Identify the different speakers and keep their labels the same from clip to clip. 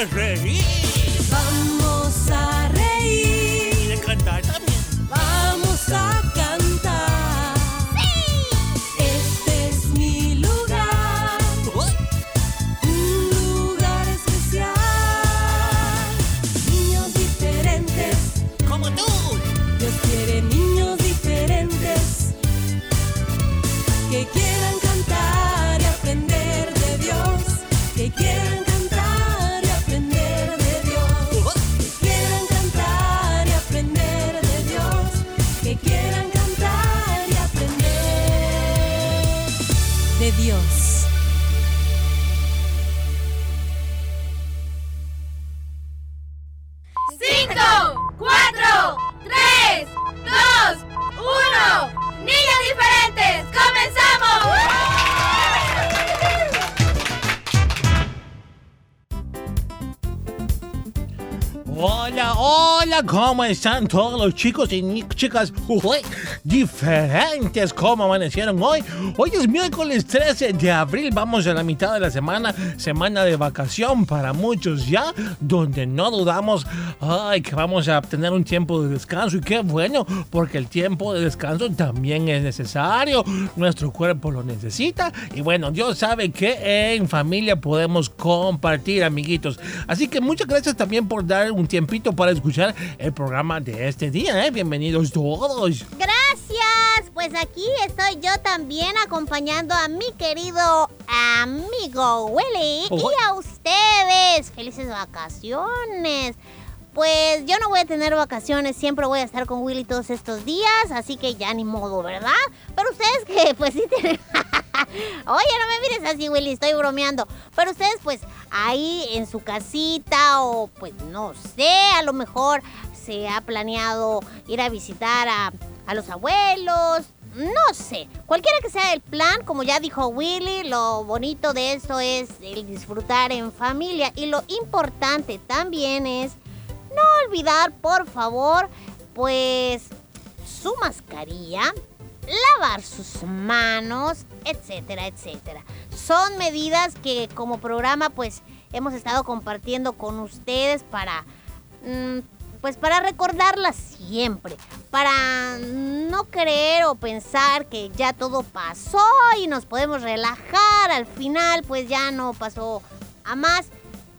Speaker 1: de
Speaker 2: ¿cómo están todos los chicos y chicas uy, diferentes? ¿Cómo amanecieron hoy? Hoy es miércoles 13 de abril, vamos a la mitad de la semana, semana de vacación para muchos ya, donde no dudamos, ay, que vamos a tener un tiempo de descanso y qué bueno, porque el tiempo de descanso también es necesario, nuestro cuerpo lo necesita y bueno, Dios sabe que en familia podemos compartir, amiguitos. Así que muchas gracias también por dar un tiempito para escuchar el programa de este día, ¿eh? Bienvenidos todos.
Speaker 3: Gracias. Pues aquí estoy yo también acompañando a mi querido amigo Willy
Speaker 2: Oh,
Speaker 3: y a ustedes. Felices vacaciones. Pues yo no voy a tener vacaciones, siempre voy a estar con Willy todos estos días, así que ya ni modo, ¿verdad? Pero ustedes que pues sí tienen... Oye, no me mires así, Willy, estoy bromeando. Pero ustedes pues ahí en su casita o pues no sé, a lo mejor se ha planeado ir a visitar a, a los abuelos. No sé, cualquiera que sea el plan, como ya dijo Willy, lo bonito de esto es el disfrutar en familia. Y lo importante también es no olvidar, por favor, pues su mascarilla, lavar sus manos, etcétera, etcétera. Son medidas que como programa pues hemos estado compartiendo con ustedes para mm, pues para recordarlas siempre, para no creer o pensar que ya todo pasó y nos podemos relajar, al final pues ya no pasó a más.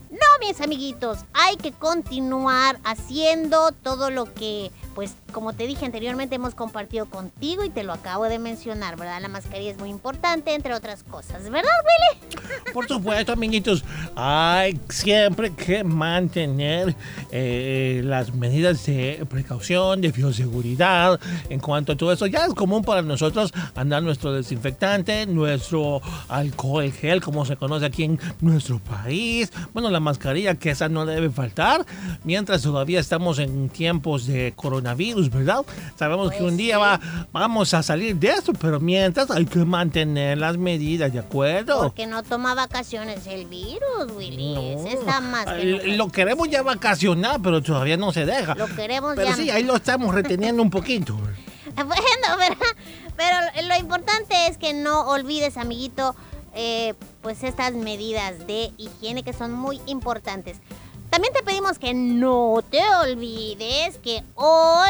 Speaker 3: No, mis amiguitos, hay que continuar haciendo todo lo que, pues, como te dije anteriormente, hemos compartido contigo y te lo acabo de mencionar, ¿verdad? La mascarilla es muy importante, entre otras cosas, ¿verdad, Willy?
Speaker 2: Por supuesto, amiguitos, hay siempre que mantener eh, las medidas de precaución, de bioseguridad. En cuanto a todo eso, ya es común para nosotros andar nuestro desinfectante, nuestro alcohol gel, como se conoce aquí en nuestro país. Bueno, la mascarilla, que esa no debe faltar, mientras todavía estamos en tiempos de coronavirus, ¿verdad? Sabemos que
Speaker 3: Pues
Speaker 2: un día
Speaker 3: sí.
Speaker 2: va, vamos a salir de esto, pero mientras hay que mantener las medidas, ¿de acuerdo?
Speaker 3: Porque no toma vacaciones el virus, Willy.
Speaker 2: No.
Speaker 3: Está más que.
Speaker 2: Lo queremos ya vacacionar, pero todavía no se deja.
Speaker 3: Lo queremos
Speaker 2: Pero
Speaker 3: ya.
Speaker 2: sí, ahí lo estamos reteniendo un poquito.
Speaker 3: Bueno, ¿verdad? Pero lo importante es que no olvides, amiguito, eh, pues estas medidas de higiene que son muy importantes. También te pedimos que no te olvides que hoy,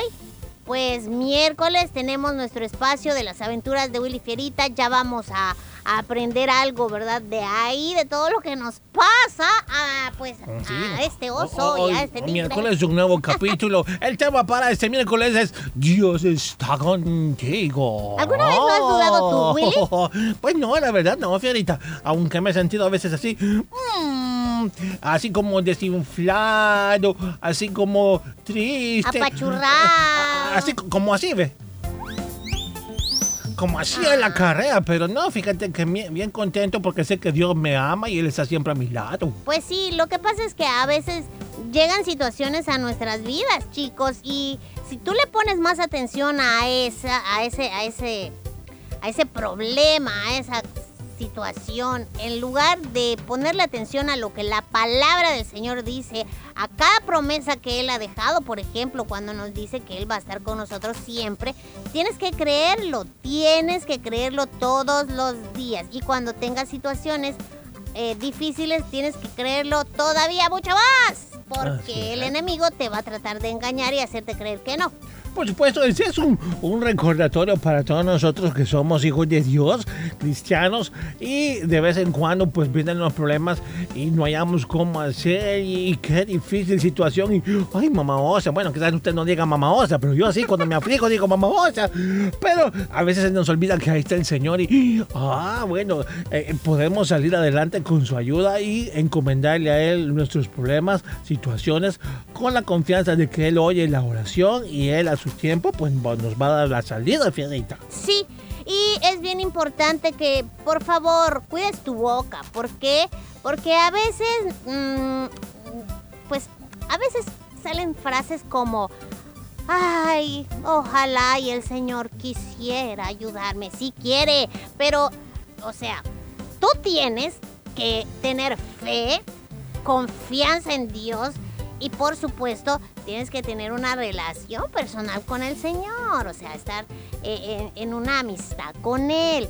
Speaker 3: pues miércoles, tenemos nuestro espacio de las aventuras de Willy Fierita. Ya vamos a, a aprender algo, ¿verdad? De ahí, de todo lo que nos pasa a, pues,
Speaker 2: Sí.
Speaker 3: a este oso
Speaker 2: Hoy-
Speaker 3: y a este tigre.
Speaker 2: miércoles un nuevo capítulo. El tema para este miércoles es Dios está contigo.
Speaker 3: ¿Alguna vez lo has dudado tú,
Speaker 2: Willy? Pues no, la verdad no, Fierita. Aunque me he sentido a veces así. mm, así como desinflado, así como triste.
Speaker 3: Apachurrado.
Speaker 2: Así co- como así, ve. Como así en la carrera, pero no, fíjate que bien, bien contento porque sé que Dios me ama y Él está siempre a mi lado.
Speaker 3: Pues sí, lo que pasa es que a veces llegan situaciones a nuestras vidas, chicos, y si tú le pones más atención a esa, a ese, a ese, a ese problema, a esa situación, en lugar de ponerle atención a lo que la palabra del Señor dice, a cada promesa que Él ha dejado, por ejemplo, cuando nos dice que Él va a estar con nosotros siempre, tienes que creerlo, tienes que creerlo todos los días. Y cuando tengas situaciones eh, difíciles, tienes que creerlo todavía mucho más. Porque el enemigo te va a tratar de engañar y hacerte creer que no.
Speaker 2: Por supuesto, ese es un, un recordatorio para todos nosotros que somos hijos de Dios, cristianos, y de vez en cuando pues vienen los problemas y no hayamos cómo hacer y, qué difícil situación y ay mamá osa, bueno quizás usted no diga mamá osa, pero yo sí cuando me aflijo digo mamá osa, pero a veces se nos olvida que ahí está el Señor y ah bueno, eh, podemos salir adelante con su ayuda y encomendarle a Él nuestros problemas, situaciones, con la confianza de que Él oye la oración y Él su tiempo pues nos va a dar la salida, Fierita.
Speaker 3: Sí, y es bien importante que, por favor, cuides tu boca. ¿Por qué? Porque a veces, mm, pues, a veces salen frases como, ay, ojalá y el Señor quisiera ayudarme. Sí quiere, pero, o sea, tú tienes que tener fe, confianza en Dios y por supuesto tienes que tener una relación personal con el Señor, o sea, estar eh, en, en una amistad con Él.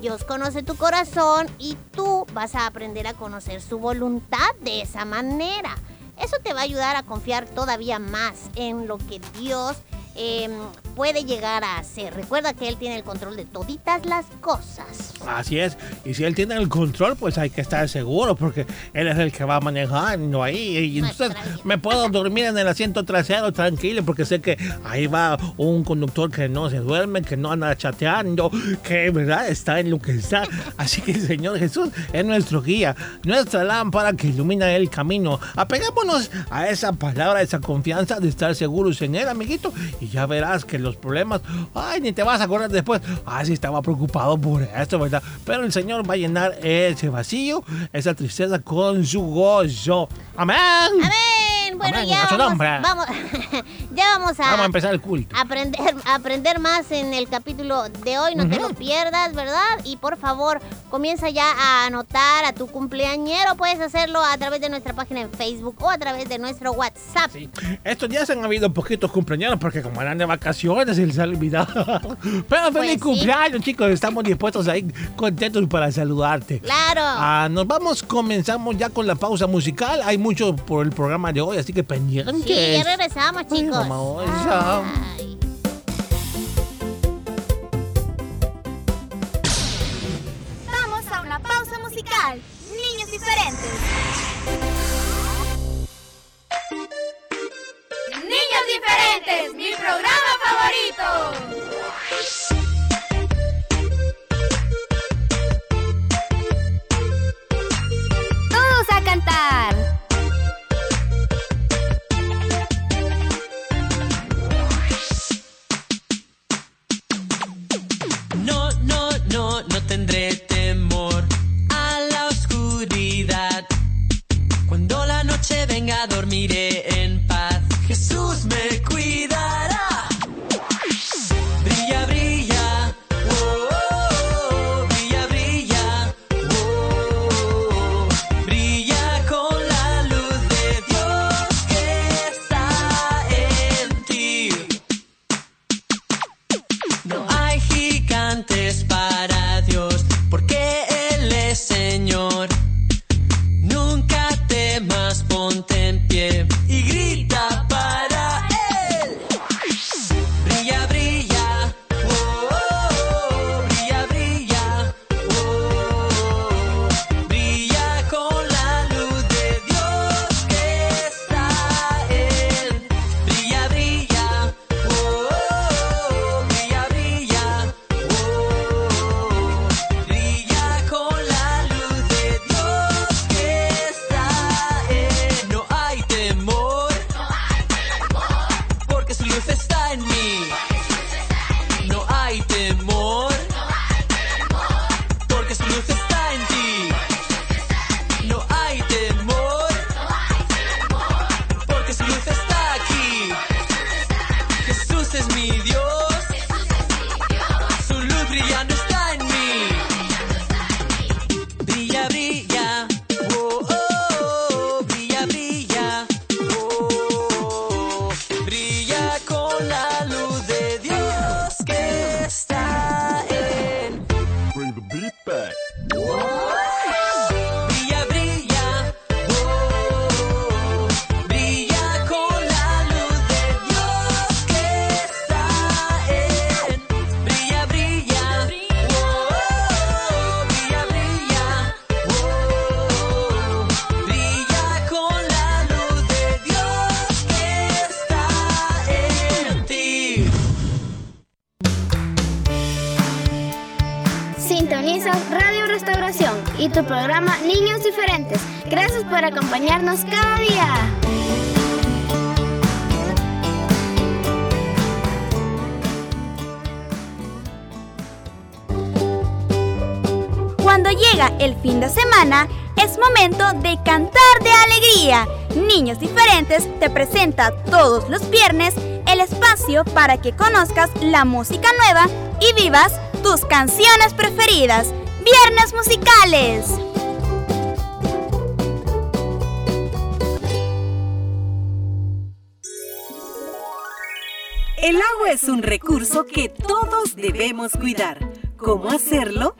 Speaker 3: Dios conoce tu corazón y tú vas a aprender a conocer su voluntad de esa manera. Eso te va a ayudar a confiar todavía más en lo que Dios eh, puede llegar a hacer. Recuerda que Él tiene el control de toditas las cosas.
Speaker 2: Así es, y si Él tiene el control pues hay que estar seguro porque Él es el que va manejando ahí y entonces me puedo dormir en el asiento trasero tranquilo porque sé que ahí va un conductor que no se duerme, que no anda chateando, que verdad está en lo que está. Así que el Señor Jesús es nuestro guía, nuestra lámpara que ilumina el camino. Apegámonos a esa palabra, a esa confianza de estar seguros en Él, amiguito, y ya verás que los problemas, ay, ni te vas a acordar después, ay, sí estaba preocupado por esto, ¿verdad? Pero el Señor va a llenar ese vacío, esa tristeza con su gozo. Amén.
Speaker 3: Amén. Bueno,
Speaker 2: Amén,
Speaker 3: ya vamos, vamos, ya vamos a,
Speaker 2: Vamos a empezar el culto.
Speaker 3: aprender, aprender más en el capítulo de hoy. No te lo pierdas, ¿verdad? Y por favor, comienza ya a anotar a tu cumpleañero. Puedes hacerlo a través de nuestra página en Facebook o a través de nuestro WhatsApp.
Speaker 2: Sí. Estos días han habido poquitos cumpleaños porque como eran de vacaciones se les ha olvidado. Pero feliz
Speaker 3: Pues sí.
Speaker 2: cumpleaños, chicos. Estamos dispuestos ahí, contentos para saludarte.
Speaker 3: Claro.
Speaker 2: Ah, nos vamos, comenzamos ya con la pausa musical. Hay mucho por el programa de hoy, así que pendientes.
Speaker 3: sí, ya regresamos, chicos. Ay.
Speaker 4: Cuando
Speaker 5: llega el fin de semana, es momento de cantar de alegría. Niños Diferentes te presenta todos los viernes el espacio para que conozcas la música nueva y vivas tus canciones preferidas. Viernes musicales.
Speaker 6: El agua es un recurso que todos debemos cuidar. ¿Cómo hacerlo?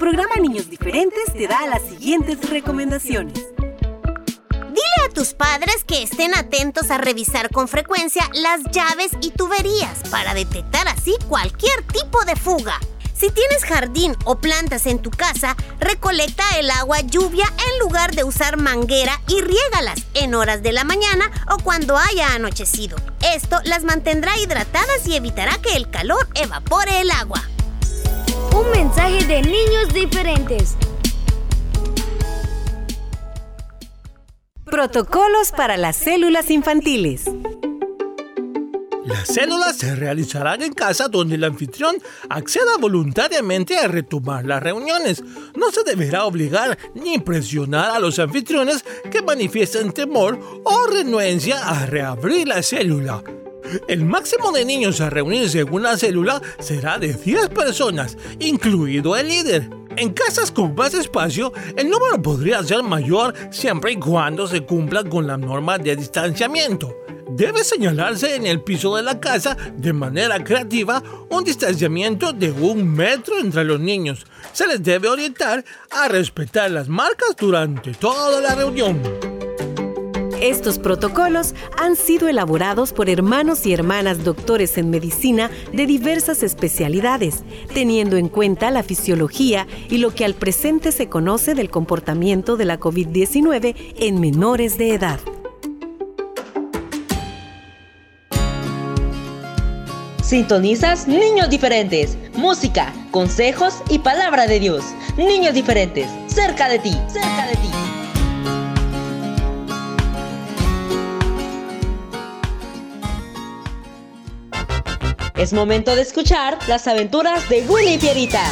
Speaker 6: Programa Niños Diferentes te da las siguientes recomendaciones.
Speaker 3: Dile a tus padres que estén atentos a revisar con frecuencia las llaves y tuberías para detectar así cualquier tipo de fuga. Si tienes jardín o plantas en tu casa, recolecta el agua lluvia en lugar de usar manguera y riégalas en horas de la mañana o cuando haya anochecido. Esto las mantendrá hidratadas y evitará que el calor evapore el agua.
Speaker 7: Un mensaje de niños diferentes.
Speaker 6: Protocolos para las células infantiles.
Speaker 2: Las células se realizarán en casa donde el anfitrión acceda voluntariamente a retomar las reuniones. No se deberá obligar ni presionar a los anfitriones que manifiesten temor o renuencia a reabrir la célula. El máximo de niños a reunirse en una célula será de 10 personas, incluido el líder. En casas con más espacio, el número podría ser mayor siempre y cuando se cumpla con la norma de distanciamiento. Debe señalarse en el piso de la casa de manera creativa un distanciamiento de un metro entre los niños. Se les debe orientar a respetar las marcas durante toda la reunión.
Speaker 6: Estos protocolos han sido elaborados por hermanos y hermanas doctores en medicina de diversas especialidades, teniendo en cuenta la fisiología y lo que al presente se conoce del comportamiento de la COVID-19 en menores de edad.
Speaker 4: Sintonizas Niños Diferentes. Música, consejos y palabra de Dios. Niños Diferentes. Cerca de ti. Cerca de ti. Es momento de escuchar las aventuras de Willy y Pierita.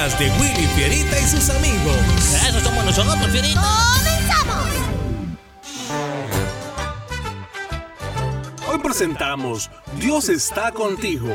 Speaker 8: Aventuras de Willy Fierita y sus amigos.
Speaker 2: Eso somos nosotros, Fierita.
Speaker 3: ¡Comenzamos!
Speaker 9: Hoy presentamos Dios está contigo.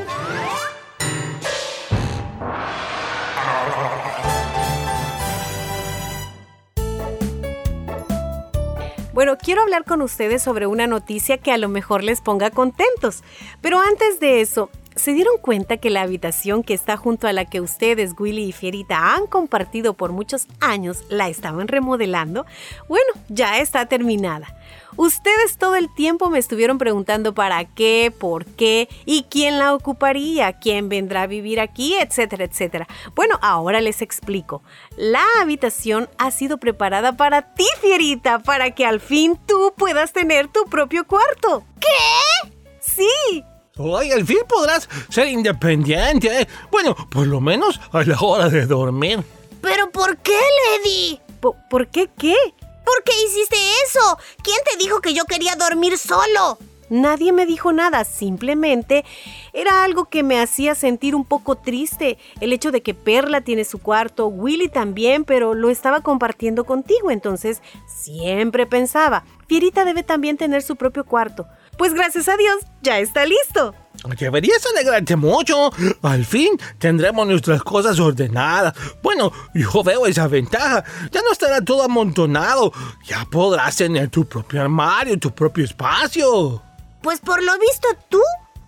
Speaker 6: Bueno, quiero hablar con ustedes sobre una noticia que a lo mejor les ponga contentos. Pero antes de eso, ¿se dieron cuenta que la habitación que está junto a la que ustedes, Willy y Fierita, han compartido por muchos años, la estaban remodelando? Bueno, ya está terminada. Ustedes todo el tiempo me estuvieron preguntando para qué, por qué y quién la ocuparía, quién vendrá a vivir aquí, etcétera, etcétera. Bueno, ahora les explico. La habitación ha sido preparada para ti, Fierita, para que al fin tú puedas tener tu propio cuarto.
Speaker 3: ¿Qué?
Speaker 6: Sí.
Speaker 2: Hoy al fin podrás ser independiente. ¿eh? Bueno, por lo menos a la hora de dormir.
Speaker 3: ¿Pero por qué, Lady?
Speaker 6: ¿Por, por qué qué?
Speaker 3: ¿Por qué hiciste eso? ¿Quién te dijo que yo quería dormir solo?
Speaker 6: Nadie me dijo nada, simplemente era algo que me hacía sentir un poco triste. El hecho de que Perla tiene su cuarto, Willy también, pero lo estaba compartiendo contigo, entonces siempre pensaba, Fierita debe también tener su propio cuarto. Pues gracias a Dios, ya está listo.
Speaker 2: Deberías alegrarte mucho. Al fin tendremos nuestras cosas ordenadas. Bueno, yo veo esa ventaja. Ya no estará todo amontonado. Ya podrás tener tu propio armario, tu propio espacio.
Speaker 3: Pues por lo visto tú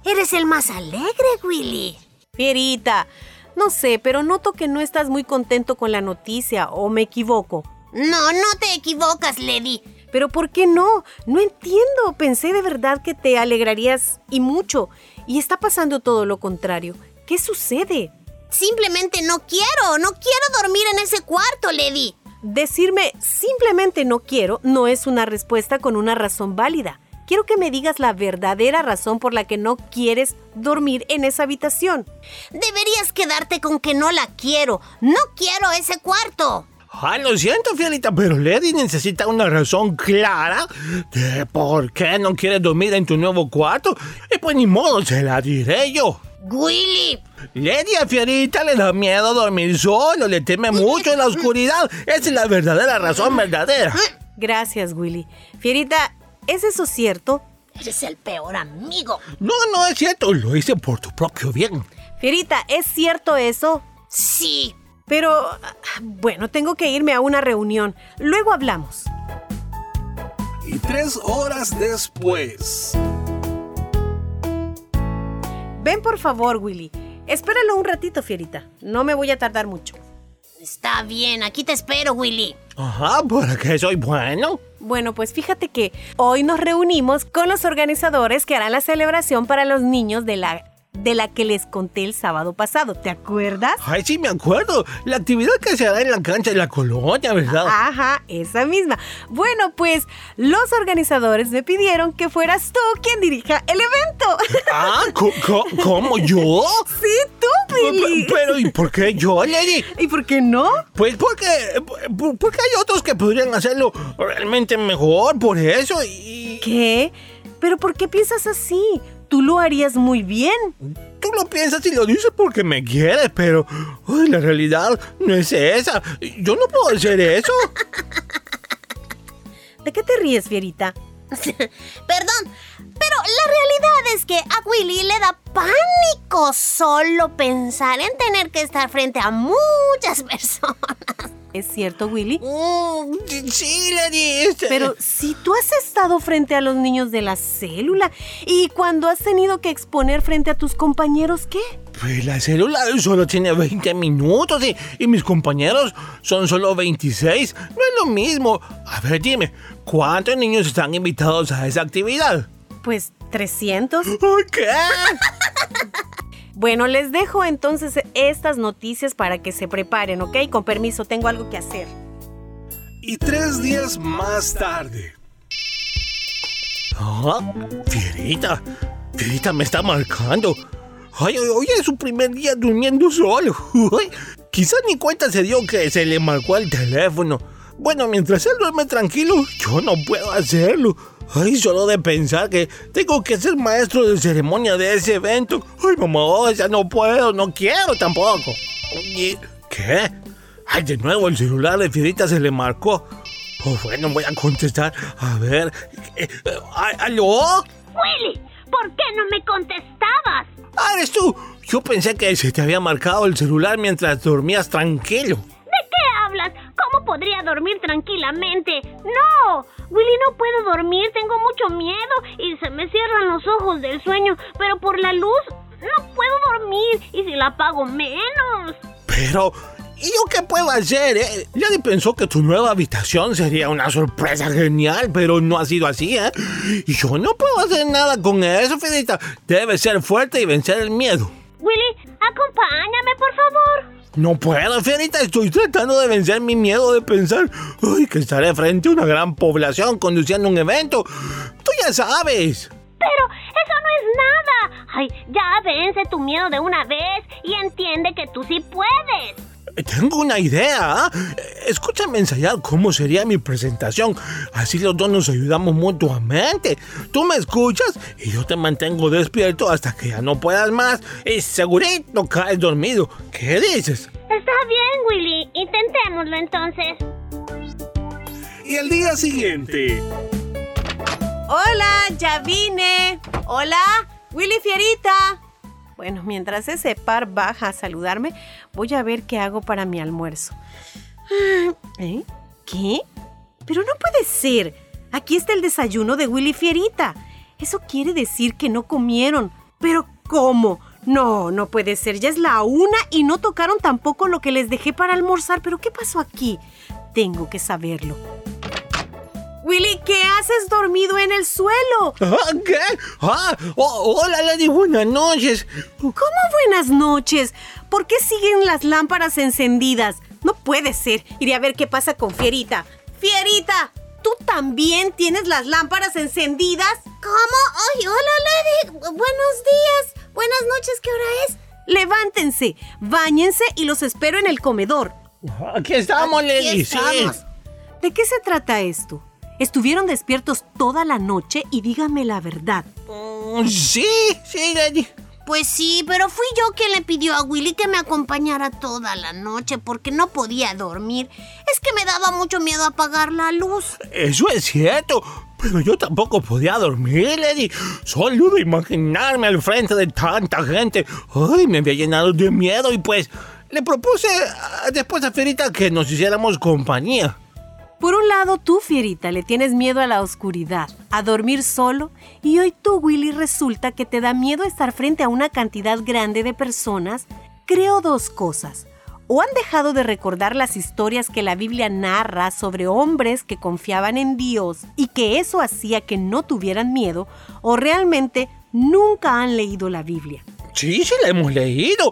Speaker 3: eres el más alegre, Willy.
Speaker 6: Fierita, No sé, pero noto que no estás muy contento con la noticia, o me equivoco.
Speaker 3: No, no te equivocas, Lady.
Speaker 6: Pero ¿por qué no? No entiendo. Pensé de verdad que te alegrarías y mucho. Y está pasando todo lo contrario. ¿Qué sucede?
Speaker 3: Simplemente no quiero, no quiero dormir en ese cuarto, Lady.
Speaker 6: Decirme simplemente no quiero no es una respuesta con una razón válida. Quiero que me digas la verdadera razón por la que no quieres dormir en esa habitación.
Speaker 3: Deberías quedarte con que no la quiero. No quiero ese cuarto.
Speaker 2: Ay, lo siento, Fielita, pero Lady necesita una razón clara de por qué no quieres dormir en tu nuevo cuarto. Y pues ni modo, se la diré yo.
Speaker 3: Willy.
Speaker 2: Lady a Fierita le da miedo dormir solo, le teme mucho en la oscuridad. Esa es la verdadera razón verdadera.
Speaker 6: Gracias, Willy. Fierita, ¿es eso cierto?
Speaker 3: Eres el peor amigo.
Speaker 2: No, no es cierto, lo hice por tu propio bien.
Speaker 6: Fierita, ¿es cierto eso?
Speaker 3: Sí.
Speaker 6: Pero, bueno, tengo que irme a una reunión. Luego hablamos.
Speaker 9: Y tres horas después.
Speaker 6: Ven por favor, Willy. Espéralo un ratito, Fierita. No me voy a tardar mucho.
Speaker 3: Está bien, aquí te espero, Willy.
Speaker 2: Ajá, ¿para qué soy bueno?
Speaker 6: Bueno, pues fíjate que hoy nos reunimos con los organizadores que harán la celebración para los niños de la de la que les conté el sábado pasado, ¿te acuerdas?
Speaker 2: Ay, sí, me acuerdo. La actividad que se hará en la cancha de la colonia, ¿verdad?
Speaker 6: Ajá, esa misma. Bueno, pues los organizadores me pidieron que fueras tú quien dirija el evento.
Speaker 2: Ah, ¿co- co- ¿cómo yo?
Speaker 6: Sí, tú, Billy.
Speaker 2: Pero, ¿y por qué yo, Lady?
Speaker 6: ¿Y por qué no?
Speaker 2: Pues porque, por- porque hay otros que podrían hacerlo realmente mejor, por eso, y...
Speaker 6: ¿Qué? ¿Pero por qué piensas así? Tú lo harías muy bien.
Speaker 2: Tú lo piensas y lo dices porque me quieres, pero ay, la realidad no es esa. Yo no puedo hacer eso.
Speaker 6: ¿De qué te ríes, Fierita?
Speaker 3: Perdón, pero la realidad es que a Willy le da pánico solo pensar en tener que estar frente a muchas personas.
Speaker 6: ¿Es cierto, Willy?
Speaker 2: Mm, sí, este-
Speaker 6: Pero si tú has estado frente a los niños de la célula y cuando has tenido que exponer frente a tus compañeros, ¿qué?
Speaker 2: Pues la célula solo tiene 20 minutos y, y mis compañeros son solo 26. No es lo mismo. A ver, dime, ¿cuántos niños están invitados a esa actividad?
Speaker 6: Pues 300.
Speaker 2: ¿Qué?
Speaker 6: Bueno, les dejo entonces estas noticias para que se preparen, ¿ok? Con permiso, tengo algo que hacer.
Speaker 9: Y tres días más tarde.
Speaker 2: Ah, Fierita, Fierita me está marcando. Ay, hoy es su primer día durmiendo solo. Uy, quizás ni cuenta se dio que se le marcó el teléfono. Bueno, mientras él duerme tranquilo, yo no puedo hacerlo. Ay, solo de pensar que tengo que ser maestro de ceremonia de ese evento. Ay, mamá, ya no puedo, no quiero tampoco. ¿Y qué? Ay, de nuevo el celular de Fierita se le marcó. Oh, bueno, voy a contestar. A ver. eh, eh, ¿Aló?
Speaker 3: Willy, ¿por qué no me contestabas?
Speaker 2: Ah, eres tú. Yo pensé que se te había marcado el celular mientras dormías tranquilo.
Speaker 3: ¿De qué hablas? ¿Cómo podría dormir tranquilamente? No, Willy, no puedo dormir, tengo mucho miedo y se me cierran los ojos del sueño, pero por la luz no puedo dormir y si la apago menos.
Speaker 2: Pero, ¿y yo qué puedo hacer? Eh? Pensó que tu nueva habitación sería una sorpresa genial, pero no ha sido así, ¿eh? Y yo no puedo hacer nada con eso, Fidita. Debes ser fuerte y vencer el miedo.
Speaker 3: Willy, acompáñame, por favor.
Speaker 2: No puedo, Fierita. Estoy tratando de vencer mi miedo de pensar ay, que estaré frente a una gran población conduciendo un evento. Tú ya sabes.
Speaker 3: Pero eso no es nada. Ay, ya vence tu miedo de una vez y entiende que tú sí puedes.
Speaker 2: Tengo una idea. Escúchame ensayar cómo sería mi presentación. Así los dos nos ayudamos mutuamente. Tú me escuchas y yo te mantengo despierto hasta que ya no puedas más. Y segurito caes dormido. ¿Qué dices?
Speaker 3: Está bien, Willy. Intentémoslo entonces.
Speaker 9: Y el día siguiente.
Speaker 6: Hola, ya vine. Hola, Willy Fierita. Bueno, mientras ese par baja a saludarme, voy a ver qué hago para mi almuerzo. ¿Eh? ¿Qué? Pero no puede ser. Aquí está el desayuno de Willy Fierita. Eso quiere decir que no comieron. Pero ¿cómo? No, no puede ser. Ya es la una y no tocaron tampoco lo que les dejé para almorzar. ¿Pero qué pasó aquí? Tengo que saberlo. Willy, ¿qué haces dormido en el suelo?
Speaker 2: Ah, ¿Qué? Ah, oh, hola, Lady, buenas noches.
Speaker 6: ¿Cómo buenas noches? ¿Por qué siguen las lámparas encendidas? No puede ser. Iré a ver qué pasa con Fierita. Fierita, ¿tú también tienes las lámparas encendidas?
Speaker 3: ¿Cómo? Ay, hola, Lady. Buenos días. Buenas noches, ¿qué hora es?
Speaker 6: Levántense, báñense y los espero en el comedor.
Speaker 2: Aquí estamos,
Speaker 3: Aquí
Speaker 2: Lady, sí.
Speaker 3: estamos.
Speaker 6: ¿De qué se trata esto? Estuvieron despiertos toda la noche y díganme la verdad.
Speaker 2: Mm, Sí, sí, Lady.
Speaker 3: Pues sí, pero fui yo quien le pidió a Willy que me acompañara toda la noche porque no podía dormir. Es que me daba mucho miedo apagar la luz.
Speaker 2: Eso es cierto. Pero yo tampoco podía dormir, Lady. Solo de imaginarme al frente de tanta gente. Ay, me había llenado de miedo y pues le propuse después a Ferita que nos hiciéramos compañía.
Speaker 6: Por un lado, tú, Fierita, le tienes miedo a la oscuridad, a dormir solo, y hoy tú, Willy, resulta que te da miedo estar frente a una cantidad grande de personas. Creo dos cosas. O han dejado de recordar las historias que la Biblia narra sobre hombres que confiaban en Dios y que eso hacía que no tuvieran miedo, o realmente nunca han leído la Biblia.
Speaker 2: Sí, sí la hemos leído.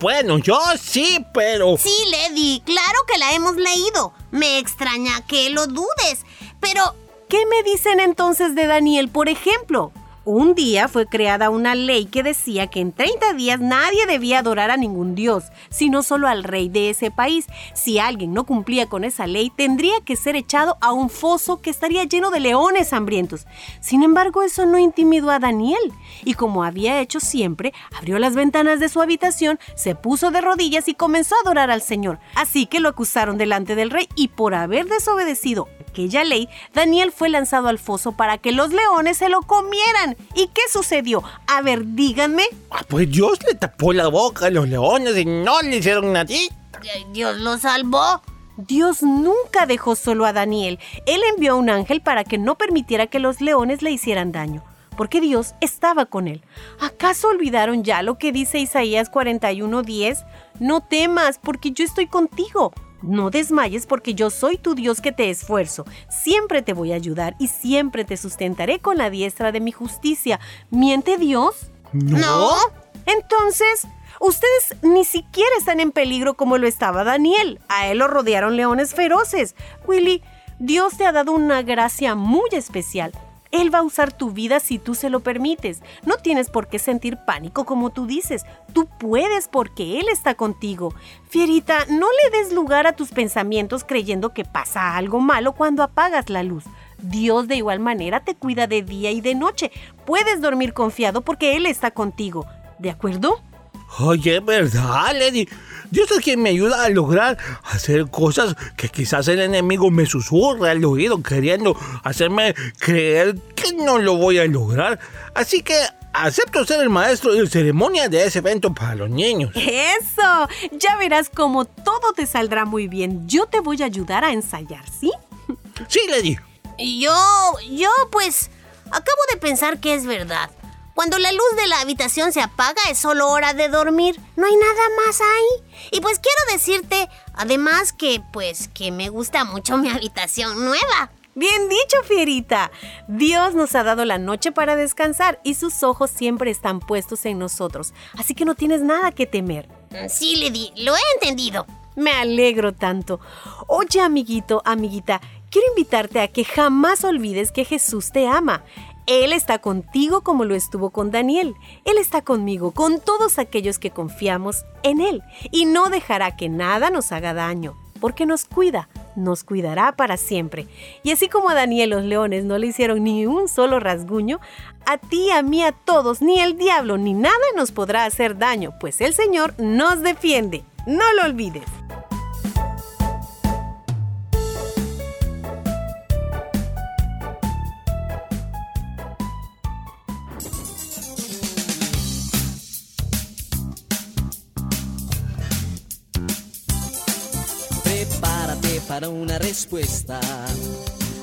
Speaker 2: Bueno, yo sí, pero...
Speaker 3: Sí, Lady, claro que la hemos leído. Me extraña que lo dudes. Pero
Speaker 6: ¿Qué me dicen entonces de Daniel, por ejemplo? Un día fue creada una ley que decía que en 30 días nadie debía adorar a ningún dios, sino solo al rey de ese país. Si alguien no cumplía con esa ley, tendría que ser echado a un foso que estaría lleno de leones hambrientos. Sin embargo, eso no intimidó a Daniel, y como había hecho siempre, abrió las ventanas de su habitación, se puso de rodillas y comenzó a adorar al Señor. Así que lo acusaron delante del rey y por haber desobedecido aquella ley, Daniel fue lanzado al foso para que los leones se lo comieran. ¿Y qué sucedió? A ver, díganme.
Speaker 2: Ah, Pues Dios le tapó la boca a los leones y no le hicieron nada.
Speaker 3: Dios lo salvó.
Speaker 6: Dios nunca dejó solo a Daniel. Él envió a un ángel para que no permitiera que los leones le hicieran daño, porque Dios estaba con él. ¿Acaso olvidaron ya lo que dice Isaías 41:10? No temas, porque yo estoy contigo. No desmayes porque yo soy tu Dios que te esfuerzo. Siempre te voy a ayudar y siempre te sustentaré con la diestra de mi justicia. ¿Miente Dios?
Speaker 3: No.
Speaker 6: Entonces, ustedes ni siquiera están en peligro como lo estaba Daniel. A él lo rodearon leones feroces. Willy, Dios te ha dado una gracia muy especial. Él va a usar tu vida si tú se lo permites. No tienes por qué sentir pánico como tú dices. Tú puedes porque Él está contigo. Fierita, no le des lugar a tus pensamientos creyendo que pasa algo malo cuando apagas la luz. Dios de igual manera te cuida de día y de noche. Puedes dormir confiado porque Él está contigo. ¿De acuerdo?
Speaker 2: Oye, ¿verdad, Lady? Dios es quien me ayuda a lograr hacer cosas que quizás el enemigo me susurra al oído queriendo hacerme creer que no lo voy a lograr. Así que acepto ser el maestro de ceremonia de ese evento para los niños.
Speaker 6: Eso. Ya verás cómo todo te saldrá muy bien. Yo te voy a ayudar a ensayar, ¿sí?
Speaker 2: Sí, Lady.
Speaker 3: Yo, yo pues, acabo de pensar que es verdad. Cuando la luz de la habitación se apaga es solo hora de dormir. No hay nada más ahí. Y pues quiero decirte, además que pues que me gusta mucho mi habitación nueva.
Speaker 6: Bien dicho, Fierita. Dios nos ha dado la noche para descansar y sus ojos siempre están puestos en nosotros. Así que no tienes nada que temer.
Speaker 3: Sí, Lady, lo he entendido.
Speaker 6: Me alegro tanto. Oye, amiguito, amiguita, quiero invitarte a que jamás olvides que Jesús te ama. Él está contigo como lo estuvo con Daniel. Él está conmigo, con todos aquellos que confiamos en Él. Y no dejará que nada nos haga daño, porque nos cuida, nos cuidará para siempre. Y así como a Daniel los leones no le hicieron ni un solo rasguño, a ti, a mí, a todos, ni el diablo, ni nada nos podrá hacer daño, pues el Señor nos defiende. No lo olvides.
Speaker 8: Para una respuesta.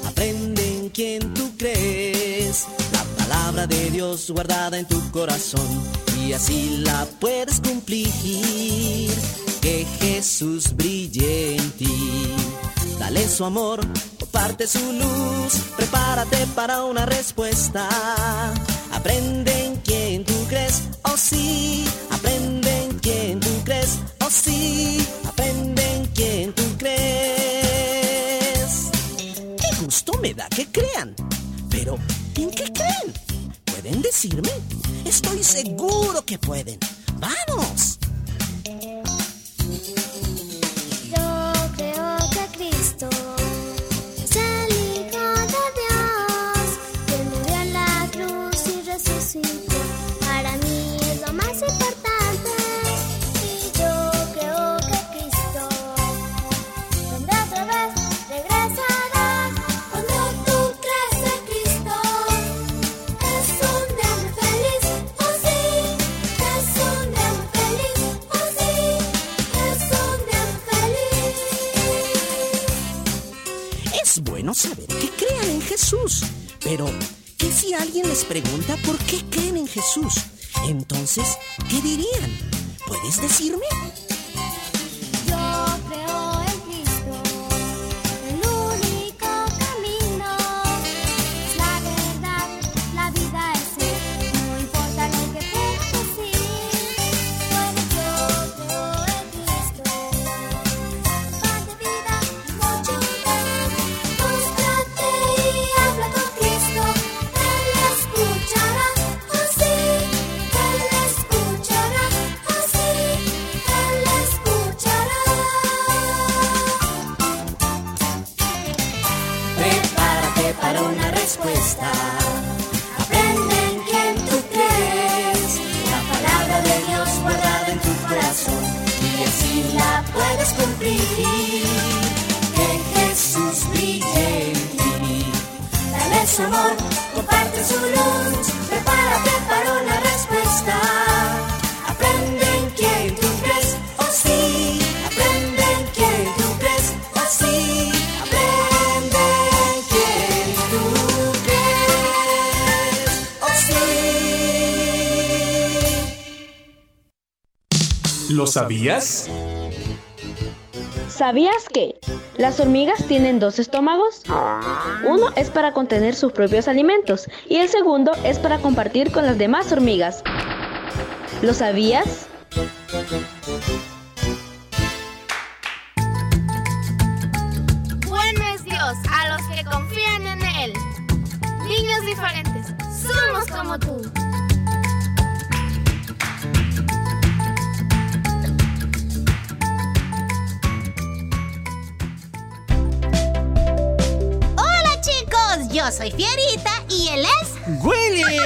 Speaker 8: Aprende en quien tú crees. La palabra de Dios guardada en tu corazón y así la puedes cumplir. Que Jesús brille en ti. Dale su amor, comparte su luz, prepárate para una respuesta. Aprende en quien tú crees, oh sí, aprende en quien tú crees, oh sí, aprende en quien tú crees. Gusto me da que crean, pero ¿en qué creen? ¿Pueden decirme? Estoy seguro que pueden. ¡Vamos! Pero ¿qué si alguien les pregunta por qué creen en Jesús? Entonces, ¿qué dirían? ¿Puedes decirme?
Speaker 9: Sabías?
Speaker 4: ¿Sabías que las hormigas tienen dos estómagos? Uno es para contener sus propios alimentos y el segundo es para compartir con las demás hormigas. ¿Lo sabías?
Speaker 7: Bueno es Dios a los que confían en Él. Niños diferentes, somos como tú.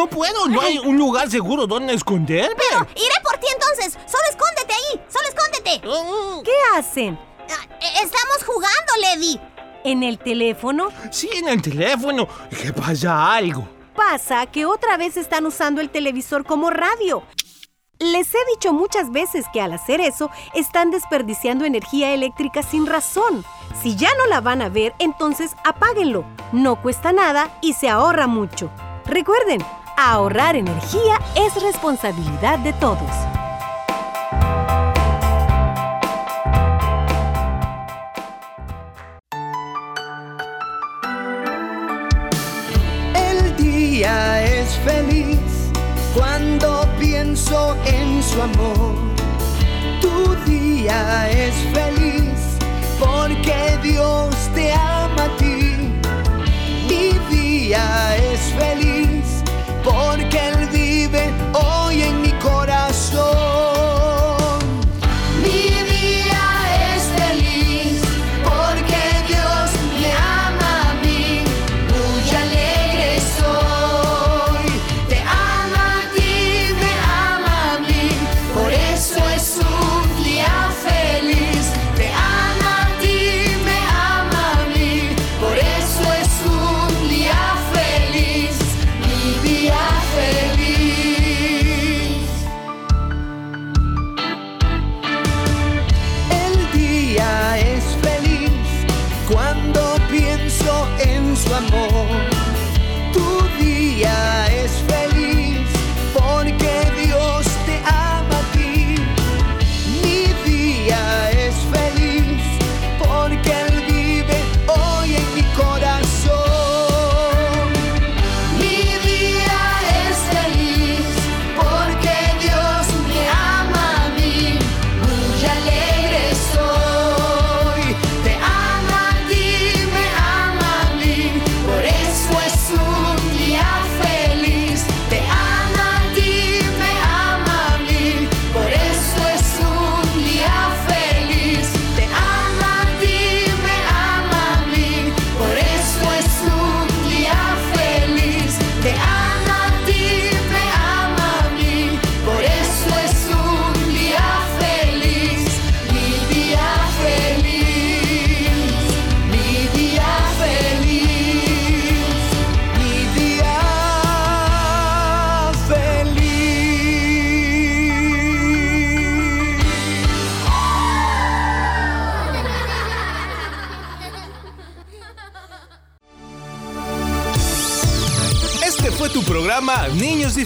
Speaker 2: No, puedo, no hay un lugar seguro donde esconderme.
Speaker 3: Pero iré por ti entonces. Solo escóndete ahí, solo escóndete.
Speaker 6: ¿Qué hacen?
Speaker 3: Ah, eh, Estamos jugando, Lady.
Speaker 6: ¿En el teléfono?
Speaker 2: Sí, en el teléfono. ¿Qué pasa algo?
Speaker 6: Pasa que otra vez están usando el televisor como radio. Les he dicho muchas veces que al hacer eso están desperdiciando energía eléctrica sin razón. Si ya no la van a ver, entonces apáguenlo. No cuesta nada y se ahorra mucho. Recuerden, ahorrar energía es responsabilidad de todos.
Speaker 10: El día es feliz cuando pienso en su amor. Tu día es feliz porque Dios te ama a ti. Mi día es